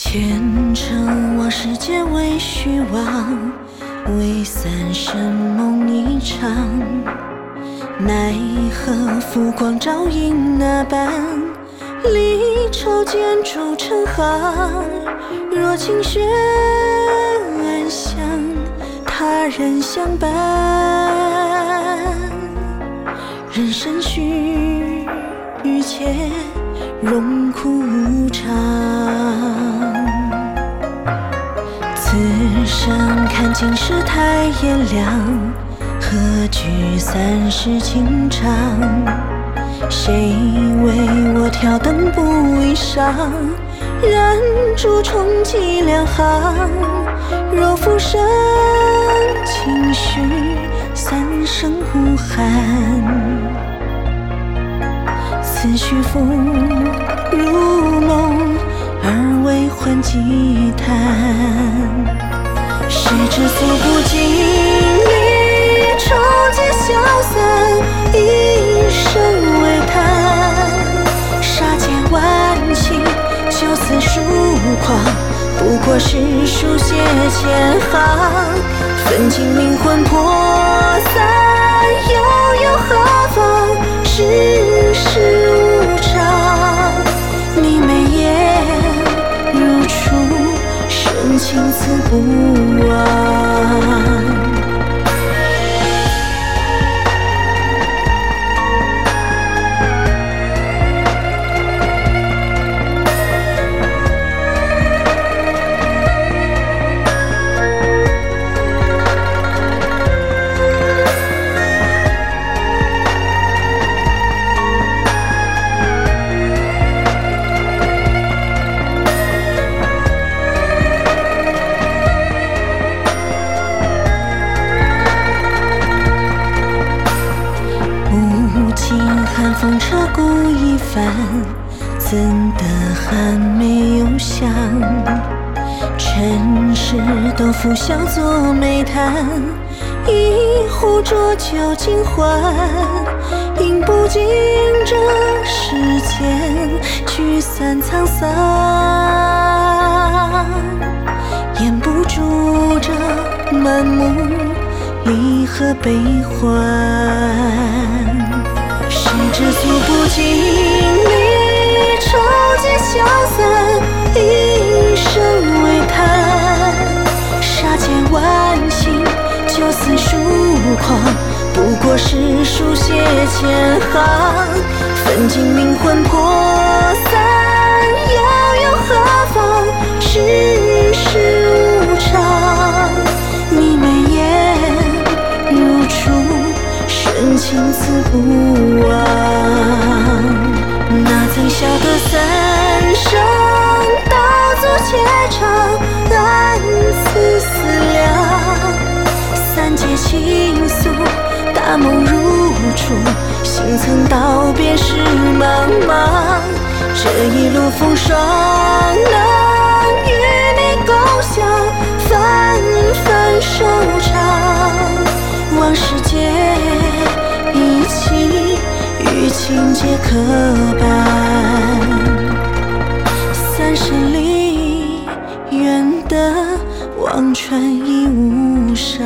前尘往事皆为虚妄，为三生梦一场。奈何浮光照影那般，离愁渐铸成行。若清雪暗香，他人相伴，人生须臾且荣枯无常。此生看尽世态炎凉，何惧三世情长？谁为我挑灯不衣裳？燃烛重寄两行。若浮生轻许三生无憾，此去风如梦，而为还几叹。谁知诉不尽离愁皆消散，一生为叹。杀劫万顷，就此疏狂，不过是书写千行。焚尽灵魂魄散，情丝不挽。风彻骨一番，怎得寒没有香？尘世都付笑作眉叹，一壶浊酒尽欢，饮不尽这世间聚散沧桑，掩不住这满目离合悲欢。谁知诉不尽离愁皆消散，一生为叹。杀劫万顷，就此疏狂，不过是书写千行。焚尽灵魂魄散，悠悠何方？世事无常，你眉眼如初。深情自不倾诉，大梦如初，心曾道别时茫茫。这一路风霜，能与你共享，纷纷收场。往事皆一起，与情皆可伴。三十里，愿得忘穿一无沙